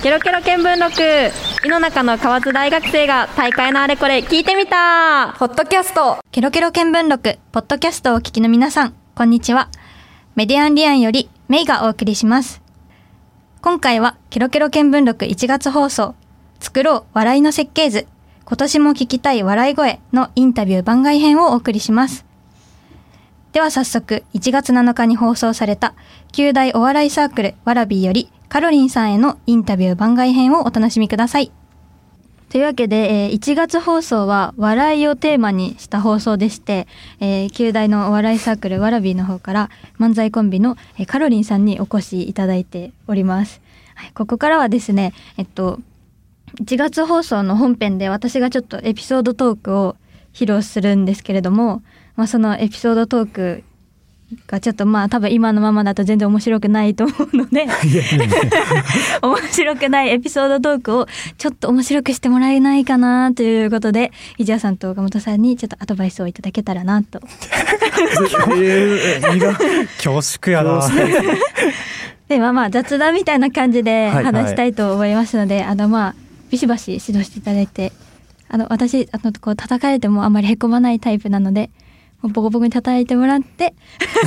ケロケロ見聞録。井の中の河津大学生が大会のあれこれ聞いてみた。ポッドキャスト。ケロケロ見聞録。ポッドキャストをお聞きの皆さんこんにちは。メディアンリアンよりメイがお送りします。今回はケロケロ見聞録1月放送作ろう笑いの設計図。今年も聞きたい笑い声のインタビュー番外編をお送りします。では早速1月7日に放送された旧大お笑いサークルわらびよりカロリンさんへのインタビュー番外編をお楽しみください。というわけで、えー、1月放送は笑いをテーマにした放送でして、えー、旧大のお笑いサークルわらびの方から漫才コンビの、えー、カロリンさんにお越しいただいております。はい、ここからはですね、えっと、1月放送の本編で私がちょっとエピソードトークを披露するんですけれども、まあ、そのエピソードトークがちょっとまあ多分今のままだと全然面白くないと思うので面白くないエピソードトークをちょっと面白くしてもらえないかなということで伊地谷さんと岡本さんにちょっとアドバイスをいただけたらなと。恐縮やな。でまあまあ雑談みたいな感じで話したいと思いますので、はいはい、あのまあビシバシ指導していただいてあの私あのこう叩かれてもあんまりへこまないタイプなので。ボコボコに叩いてもらって。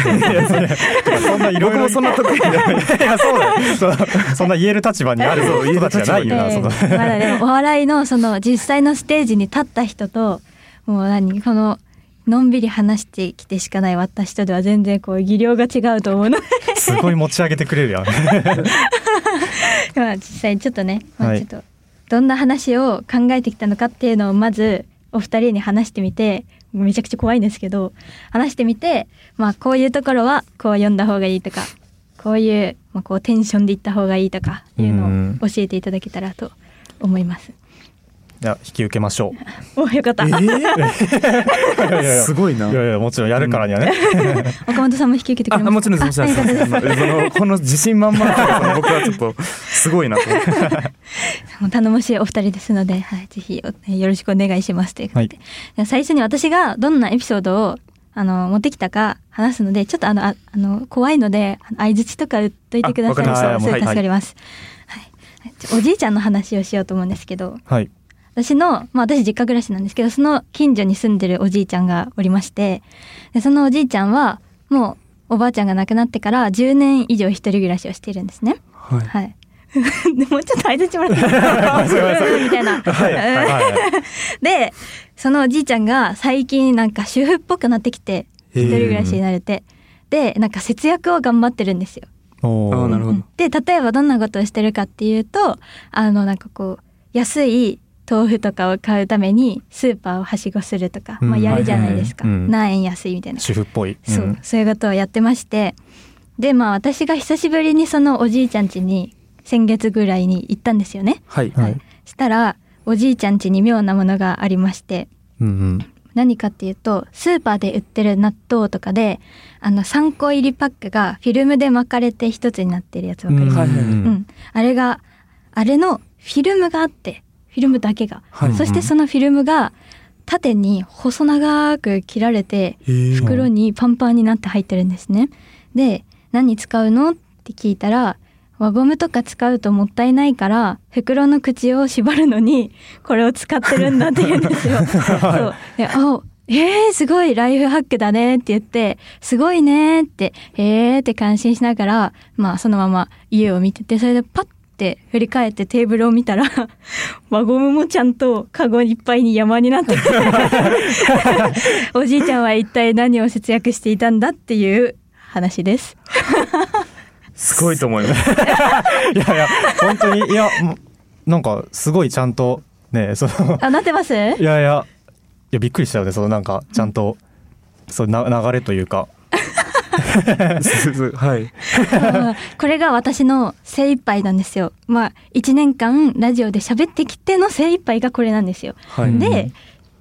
そんないろいろそんなとこい。やそう。だそそんな言える立場にある人たちじゃないよな、まだでもお笑いのその実際のステージに立った人ともう何こののんびり話してきてしかない私とでは全然こう技量が違うと思うの。すごい持ち上げてくれるやん。まあ実際ちょっとね、まあ、ちょっとどんな話を考えてきたのかっていうのをまずお二人に話してみてめちゃくちゃ怖いんですけど話してみてまあこういうところはこう読んだ方がいいとかこういう、まあ、こうテンションでいった方がいいとかいうのを教えていただけたらと思います。いや引き受けましょう。およかった。えー、すごいな。いやいやもちろんやるからにはね。岡本さんも引き受けてくれますもちろん。もちろんこの自信満々な僕はちょっとすごいなと。頼もしいお二人ですので、はい、ぜひよろしくお願いしますということで、はい、最初に私がどんなエピソードをあの持ってきたか話すので、ちょっとあのああの怖いので相槌とか打っといてください。それ助かります。はい、おじいちゃんの話をしようと思うんですけど。はい。私の、まあ私実家暮らしなんですけど、その近所に住んでるおじいちゃんがおりまして、でそのおじいちゃんは、もうおばあちゃんが亡くなってから10年以上一人暮らしをしているんですね。はい。はい。でもうちょっともらって いいみたいな。はいはい、で、そのおじいちゃんが最近なんか主婦っぽくなってきて、一人暮らしになれて、で、なんか節約を頑張ってるんですよ。あなるほど。で、例えばどんなことをしてるかっていうと、あの、なんかこう、安い豆腐とかを買うためにスーパーをはしごするとか、うん、まあ、やるじゃないですか、はいはい、何円安いみたいな。主婦っぽい、うん、そう。そういうことをやってまして。でまあ私が久しぶりにそのおじいちゃん家に先月ぐらいに行ったんですよね。はい、はい、したらおじいちゃん家に妙なものがありまして、うんうん、何かっていうとスーパーで売ってる納豆とかであの3個入りパックがフィルムで巻かれて一つになってるやつわかります、うん、うん、あれがあれのフィルムがあってフィルムだけが、はい、そしてそのフィルムが縦に細長く切られて袋にパンパンになって入ってるんですね。で何に使うの？って聞いたら輪ゴムとか使うともったいないから袋の口を縛るのにこれを使ってるんだって言うんですよ。そう。であえー、すごいライフハックだねって言って、すごいねって、えーって感心しながら、まあそのまま家を見てて、それでパッって振り返ってテーブルを見たら 輪ゴムもちゃんとカゴいっぱいに山になって おじいちゃんは一体何を節約していたんだっていう話です。すごいと思います。いやいや本当にいやなんかすごいちゃんとねそのあなってます？いやいやいやびっくりしたよねそのなんかちゃんと、そうな流れというか はい。これが私の精一杯なんですよ。まあ1年間ラジオで喋ってきての精一杯がこれなんですよ。はい、で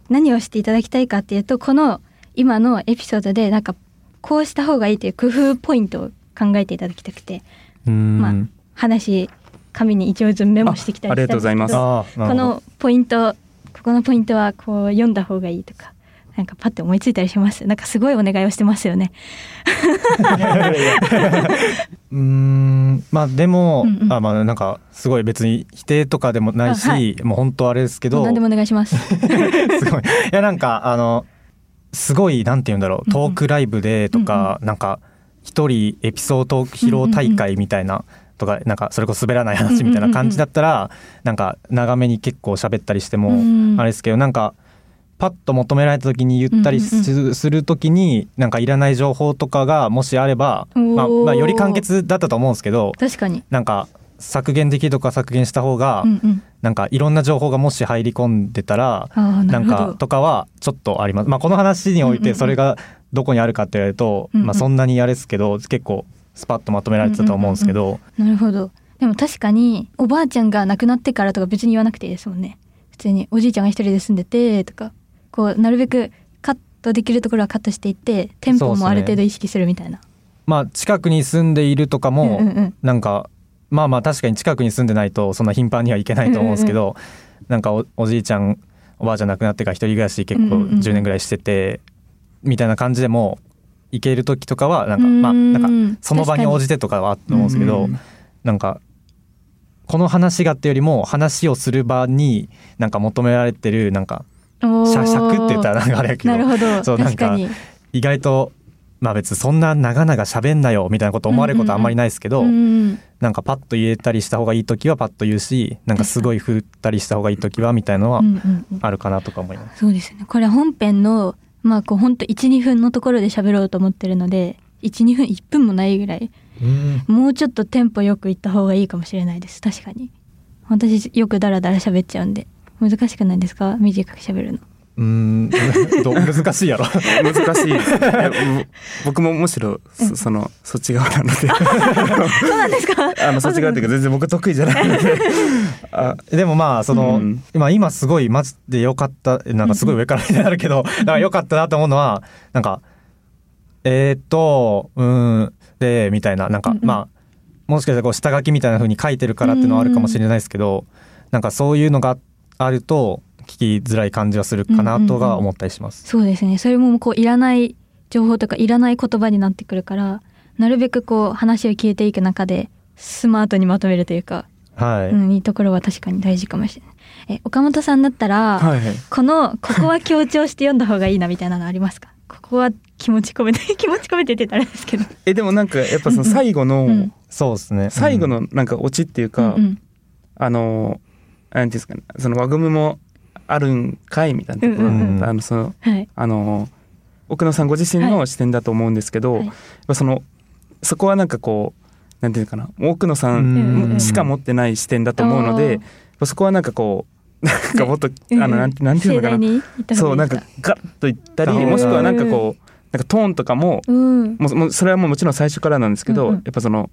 何をしていただきたいかっていうとこの今のエピソードでなんかこうした方がいいという工夫ポイントを考えていただきたくて、まあ話紙に一応ずメモしてきたりしたんですけどこのポイントここのポイントはこう読んだ方がいいとかなんかパッて思いついたりします？なんかすごいお願いをしてますよね。うーんまあでも、うんうん。あまあなんかすごい別に否定とかでもないし、あはい。もう本当あれですけど何でもお願いします。すごい。いやなんかあのすごいなんて言うんだろうトークライブでとか、なんか一人エピソード披露大会みたいな、とかなんかそれこそ滑らない話みたいな感じだったら、なんか長めに結構喋ったりしても、うん。あれですけどなんかパッと求められた時に言ったりす,、る時になんかいらない情報とかがもしあれば、まあ、まあより簡潔だったと思うんですけど確かに。なんか削減できるとか削減した方が、うんうん。なんかいろんな情報がもし入り込んでたらななんかとかはちょっとあります。まあこの話においてそれがどこにあるかって言われると、うんうん。まあそんなにあれですけど結構スパッとまとめられてたと思うんですけど、なるほど。でも確かにおばあちゃんが亡くなってからとか別に言わなくていいですもんね。普通におじいちゃんが一人で住んでてとかこうなるべくカットできるところはカットしていってテンポもある程度意識するみたいな。まあ近くに住んでいるとかも、うんうんうん。なんかまあまあ確かに近くに住んでないとそんな頻繁にはいけないと思うんですけど、なんかおおじいちゃんおばあちゃん亡くなってから一人暮らし結構うんうんうん。10年ぐらいしてて、みたいな感じでも行ける時とかはなんかうんまあなんかその場に応じてとかはあると思うんですけど、うんなんかこの話がってよりも話をする場になんか求められてるなんかおー尺尺って言ったらなんかあれやけど。なるほど。そうなんか意外とまあ別にそんな長々喋んなよみたいなこと思われることはあんまりないですけど、うんうんなんかパッと言えたりした方がいい時はパッと言うしなんかすごい振ったりした方がいい時はみたいのはうんうんうん。あるかなとか思います。そうですね。これ本編のまあこうほんと12分のところで喋ろうと思ってるので12分1分もないぐらい。もうちょっとテンポよくいった方がいいかもしれないです。確かに。私よくダラダラ喋っちゃうんで難しくないですか？短く喋るの。うーん難しいやろ。難しい。ですいやぼ僕もむしろそそのそっち側なので。そうなんですか？あのそっち側っていうか全然僕得意じゃないので。あでもまあその、うん。今今すごいマジで良かったなんかすごい上からみたいになるけど、だから良かったなと思うのはなんかえー、っとうーんでみたいななんか、うんうん。まあもしかしたらこう下書きみたいな風に書いてるからっていうのはあるかもしれないですけど、なんかそういうのがあると聞きづらい感じはするかなとが思ったりします。そうですね。それもこういらない情報とかいらない言葉になってくるからなるべくこう話を聞いていく中でスマートにまとめるというか、はい、うん、いいところは確かに大事かもしれない。え岡本さんだったら、はいはい。このここは強調して読んだ方がいいなみたいなのありますか？ここは気持ち込めて 気持ち込めてって言ったらあれですけど。えでもなんかやっぱその最後の、うん。そうですね。最後のなんかオチっていうか、うんうん。あのなんていうんですかねその輪ゴムもあるんかいみたいなところ、うんうんうん。あのそのはい。あの奥野さんご自身の視点だと思うんですけど、はい。やっぱそのそこはなんかこうなんていうのかな奥野さうんんしか持ってない視点だと思うので、やっぱそこはなんかこう なんかもっと、あのなんてなんていうのかな。そうないんかガッと言ったりう。んもしくはなんかこうなんかトーンとかもうん。もうもうそれはもうもちろん最初からなんですけど、うんうん。やっぱその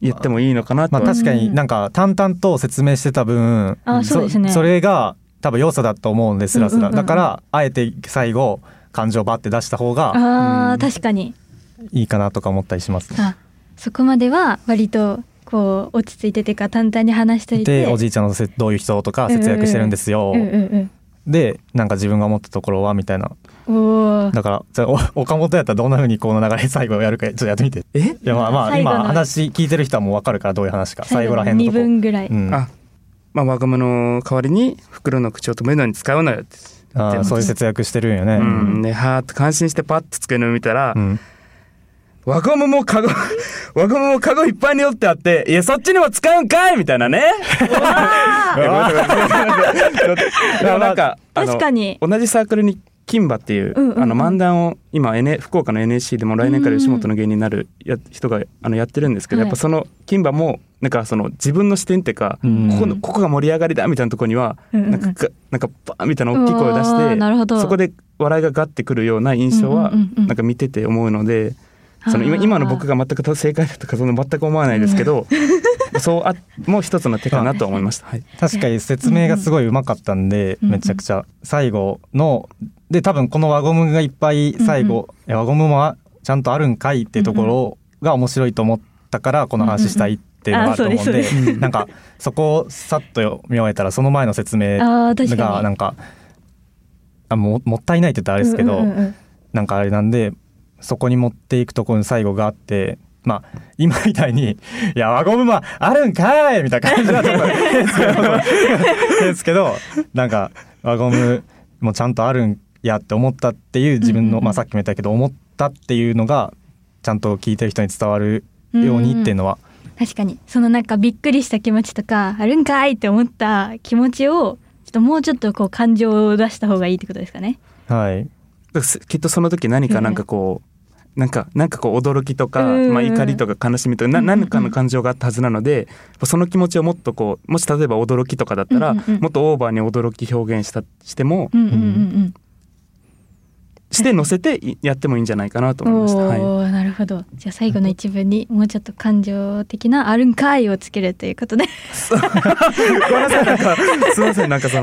言ってもいいのかなまあ確かになんか淡々と説明してた分、あそうですね。それが多分要素だと思うんですらすら、うんうんうん。うんだからあえて最後感情バッて出した方があーうん確かに。いいかなとか思ったりしますね。あそこまでは割とこう落ち着いててか淡々に話しといてでおじいちゃんのせどういう人とか節約してるんですよ、うんうんでなんか自分が思ったところはみたいな。だからじゃ岡本やったらどんな風にこの流れ最後やるかちょっとやってみて。え？いやまあまあ今話。聞いてる人はもう分かるからどういう話か。最後らへんの2とこ分ぐらい、うん、あまあ輪ゴムの代わりに袋の口を止めるのに使うのよってあーそういう節約してるんよね。うん、ではーって感心してパッと机の上見たら、うん輪ゴムもカゴ 輪ゴムもカゴいっぱいに折ってあっていやそっちにも使うんかいみたいなね。なんなさい。でもなんかあの確かに。同じサークルに金馬っていう,、うんうんうん。あの漫談を今、N、福岡の NSC でも来年から吉本の芸人になるや人があのやってるんですけど、はい。やっぱその金馬もなんかその自分の視点っていうか、うんここのここが盛り上がりだみたいなところには、うんうん。うんなんかがなんかバーンみたいな大きい声を出してそこで笑いがガッてくるような印象はうんうんうんうん。なんか見てて思うので。その今今の僕が全く正解だとかその全く思わないですけど、そうあもう一つの手かなとは思いました。はい。確かに説明がすごいうまかったんで、うん。うんめちゃくちゃ。最後ので多分この輪ゴムがいっぱい最後、え輪ゴムもちゃんとあるんかいっていうところが面白いと思ったからこの話したいっていうのがあると思うんうんうん。あでそうなんかそこをさっと読み終えたらその前の説明がなんかあももったいないって言ったらあれですけど、うんうんうん。なんかあれなんでそこに持っていくところに最後があってまあ今みたいに「いや輪ゴムもあるんかい!」みたいな感じだと変 ですけど変ですけどなんか輪ゴムもちゃんとあるんやって思ったっていう自分の、うんうんうん。まあ、さっきも言ったけど思ったっていうのがちゃんと聞いてる人に伝わるようにっていうのは、確かに。そのなんかびっくりした気持ちとかあるんかいって思った気持ちをちょっともうちょっとこう感情を出した方がいいってことですかね。はい。きっとその時何かなんかこう、なんかなんかこう驚きとか、うんまあ、怒りとか悲しみとか、何かの感情があったはずなのでその気持ちをもっとこうもし例えば驚きとかだったら、もっとオーバーに驚き表現したしてもして乗せていやってもいいんじゃないかなとうん。思いました。はいなるほど。じゃあ最後の一文にもうちょっと感情的なあるんかいをつけるということで。ごめんなさいなんかすいませんなんかその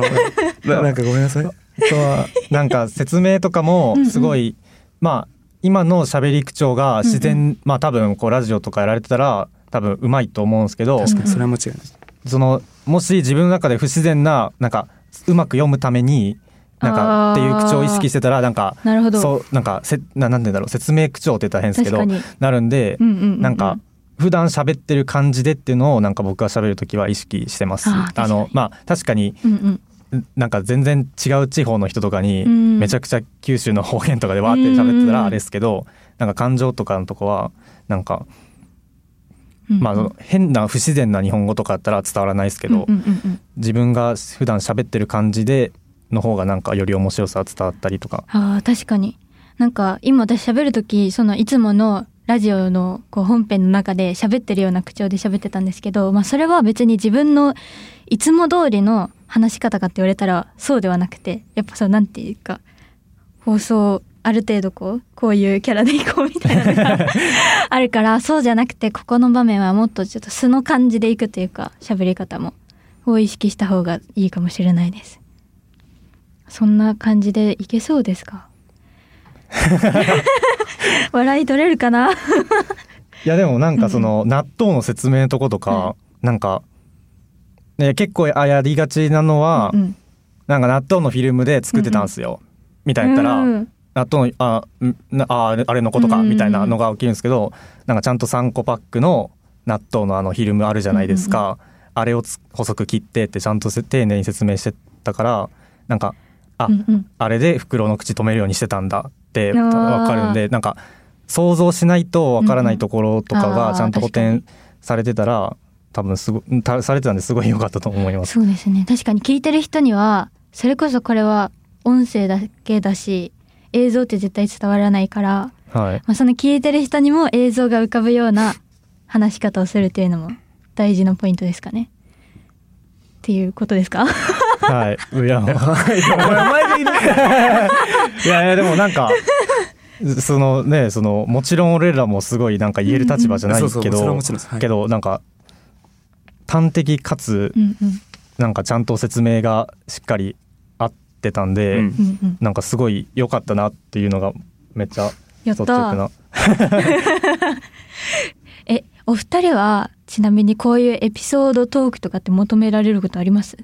な なんかごめんなさい。あとはなんか説明とかもすごいまあ今の喋り口調が自然、まあ多分こうラジオとかやられてたら多分うまいと思うんですけど確かにそれは間違いない。そのもし自分の中で不自然ななんかうまく読むためになんかっていう口調を意識してたらなんかなるほど。そうなんかせななんて言うんだろう説明口調って言ったら変ですけど。なるんで、うんうんうんうんなんか普段喋ってる感じでっていうのをなんか僕が喋る時は意識してます。あのまあ確かにうんうん。なんか全然違う地方の人とかにうん。めちゃくちゃ九州の方言とかでわーって喋ってたうんらあれですけどなんか感情とかのとこはなんかまあ変な不自然な日本語とかだったら伝わらないですけど自分が普段喋ってる感じでの方がなんかより面白さ伝わったりとか。あー確かに。なんか今私喋る時そのいつものラジオのこう本編の中で喋ってるような口調で喋ってたんですけど、まあ、それは別に自分のいつも通りの話し方かって言われたらそうではなくてやっぱそうなんていうか放送ある程度こうこういうキャラでいこうみたいなのが あるからそうじゃなくてここの場面はもっとちょっと素の感じでいくというか喋り方もを意識した方がいいかもしれないです。そんな感じでいけそうですか？笑い取れるかな？いやでもなんかその納豆の説明のとことかなんかね結構あやりがちなのはうんなんか納豆のフィルムで作ってたんですよ。みたいな言ったらうん納豆のあああれのことかうんうんうん。みたいなのが起きるんですけどなんかちゃんと3個パックの納豆のあのフィルムあるじゃないですか、あれをつ細く切ってってちゃんとせ丁寧に説明してたからなんかあ、うんうん。あれで袋の口止めるようにしてたんだってあーわかるんでなんか想像しないとわからないところとかがちゃんと補填されてたら多分すごたされてたんですごい良かったと思います。そうですね。確かに聞いてる人にはそれこそこれは音声だけだし映像って絶対伝わらないから、はい、まあ、その聞いてる人にも映像が浮かぶような話し方をするっていうのも大事なポイントですかね。っていうことですか？はい、いやお前お前でいる。いやいやでもなんかそのねそのもちろん俺らもすごいなんか言える立場じゃないけどけどなんか端的かつうんうん。なんかちゃんと説明がしっかり合ってたんで、うん。なんかすごい良かったなっていうのがめっちゃやった。率直な。えお二人はちなみにこういうエピソードトークとかって求められることあります？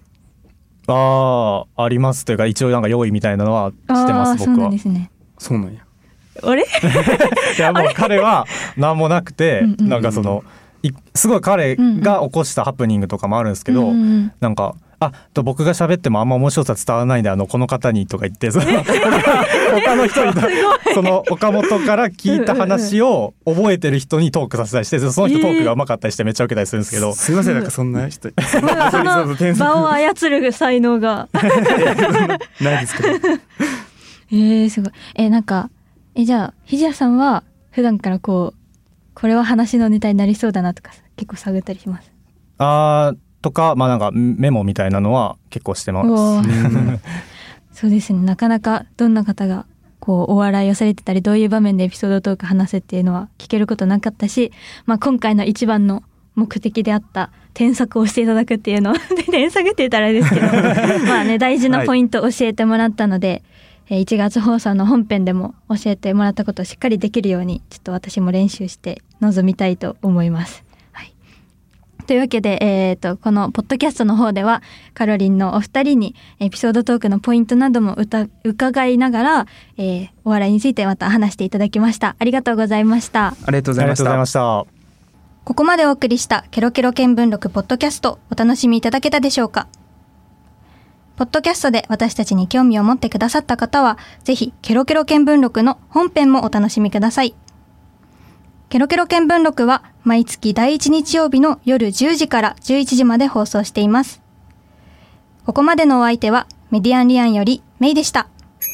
ああありますというか一応なんか用意みたいなのはしてまあーそうなす僕はんですね。そうなんや。あれ？いやもう彼は何もなくてなんかそのいすごい彼が起こしたハプニングとかもあるんですけど、うんうんうん。なんかあと僕が喋ってもあんま面白さ伝わらないんであのこの方にとか言ってその 他の人にその岡本から聞いた話を覚えてる人にトークさせたりしてその人トークがうまかったりしてめっちゃ受けたりするんですけど、すいませんなんかそんな人その場を操る才能が。ないですけど。えー、すごい。えなんかえじゃあひじやさんは普段からこうこれは話のネタになりそうだなとか結構探ったりします？あーとかまあなんかメモみたいなのは結構してまおす。ーそうですねなかなかどんな方がこうお笑いをされてたりどういう場面でエピソードトーク話せっていうのは聞けることなかったし、まあ、今回の一番の目的であった添削をしていただくっていうの で添削って言ったらあれですけど まあね大事なポイントを教えてもらったので、えー1月放送の本編でも教えてもらったことをしっかりできるようにちょっと私も練習して臨みたいと思います。はい、というわけで、えー、とこのポッドキャストの方ではカロリンのお二人にエピソードトークのポイントなども歌伺いながら、えーお笑いについてまた話していただきましたありがとうございましたありがとうございましたありがとうございました。ここまでお送りしたケロケロ見聞録ポッドキャストお楽しみいただけたでしょうか？ポッドキャストで私たちに興味を持ってくださった方は、ぜひケロケロ見聞録の本編もお楽しみください。ケロケロ見聞録は毎月第1日曜日の夜10時から11時まで放送しています。ここまでのお相手はメディアンリアンよりメイでした。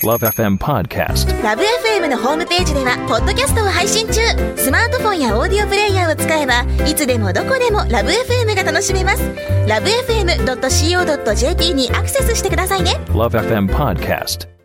Love FM Podcast. ラブ f m のホームページではポッドキャストを配信中スマートフォンやオーディオプレイヤーを使えばいつでもどこでもラブ f m が楽しめますラブ FM.co.jp にアクセスしてくださいね Love FM Podcast.